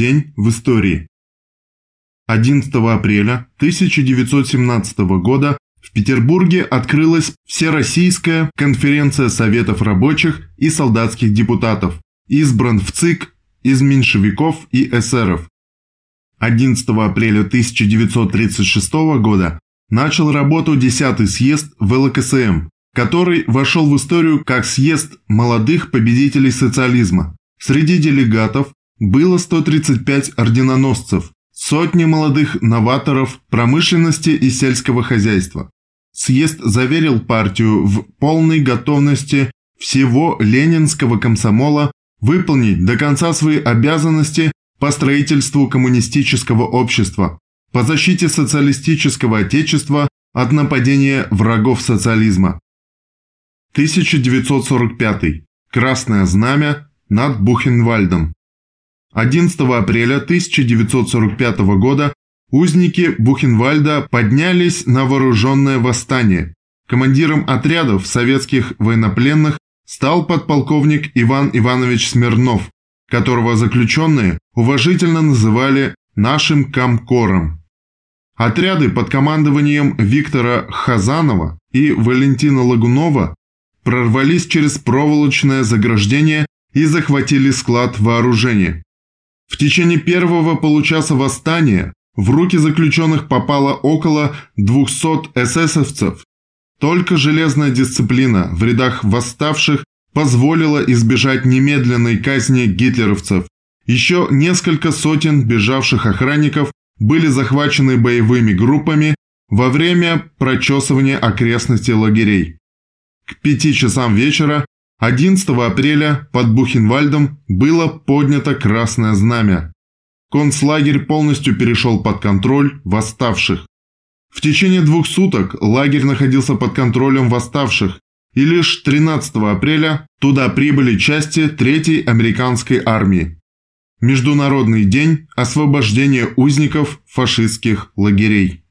День в истории. 11 апреля 1917 года в Петербурге открылась Всероссийская конференция Советов рабочих и солдатских депутатов, избран в ЦИК из меньшевиков и эсеров. 11 апреля 1936 года начал работу 10-й съезд ВЛКСМ, который вошел в историю как съезд молодых победителей социализма. Среди делегатов было 135 орденоносцев, сотни молодых новаторов промышленности и сельского хозяйства. Съезд заверил партию в полной готовности всего ленинского комсомола выполнить до конца свои обязанности по строительству коммунистического общества, по защите социалистического отечества от нападения врагов социализма. 1945. Красное знамя над Бухенвальдом. 11 апреля 1945 года узники Бухенвальда поднялись на вооруженное восстание. Командиром отрядов советских военнопленных стал подполковник Иван Иванович Смирнов, которого заключенные уважительно называли «нашим комкором». Отряды под командованием Виктора Хазанова и Валентина Лагунова прорвались через проволочное заграждение и захватили склад вооружения. В течение первого получаса восстания в руки заключенных попало около 200 эсэсовцев. Только железная дисциплина в рядах восставших позволила избежать немедленной казни гитлеровцев. Еще несколько сотен бежавших охранников были захвачены боевыми группами во время прочесывания окрестностей лагерей. К пяти часам вечера 11 апреля под Бухенвальдом было поднято Красное Знамя. Концлагерь полностью перешел под контроль восставших. В течение двух суток лагерь находился под контролем восставших, и лишь 13 апреля туда прибыли части 3-й американской армии. Международный день освобождения узников фашистских лагерей.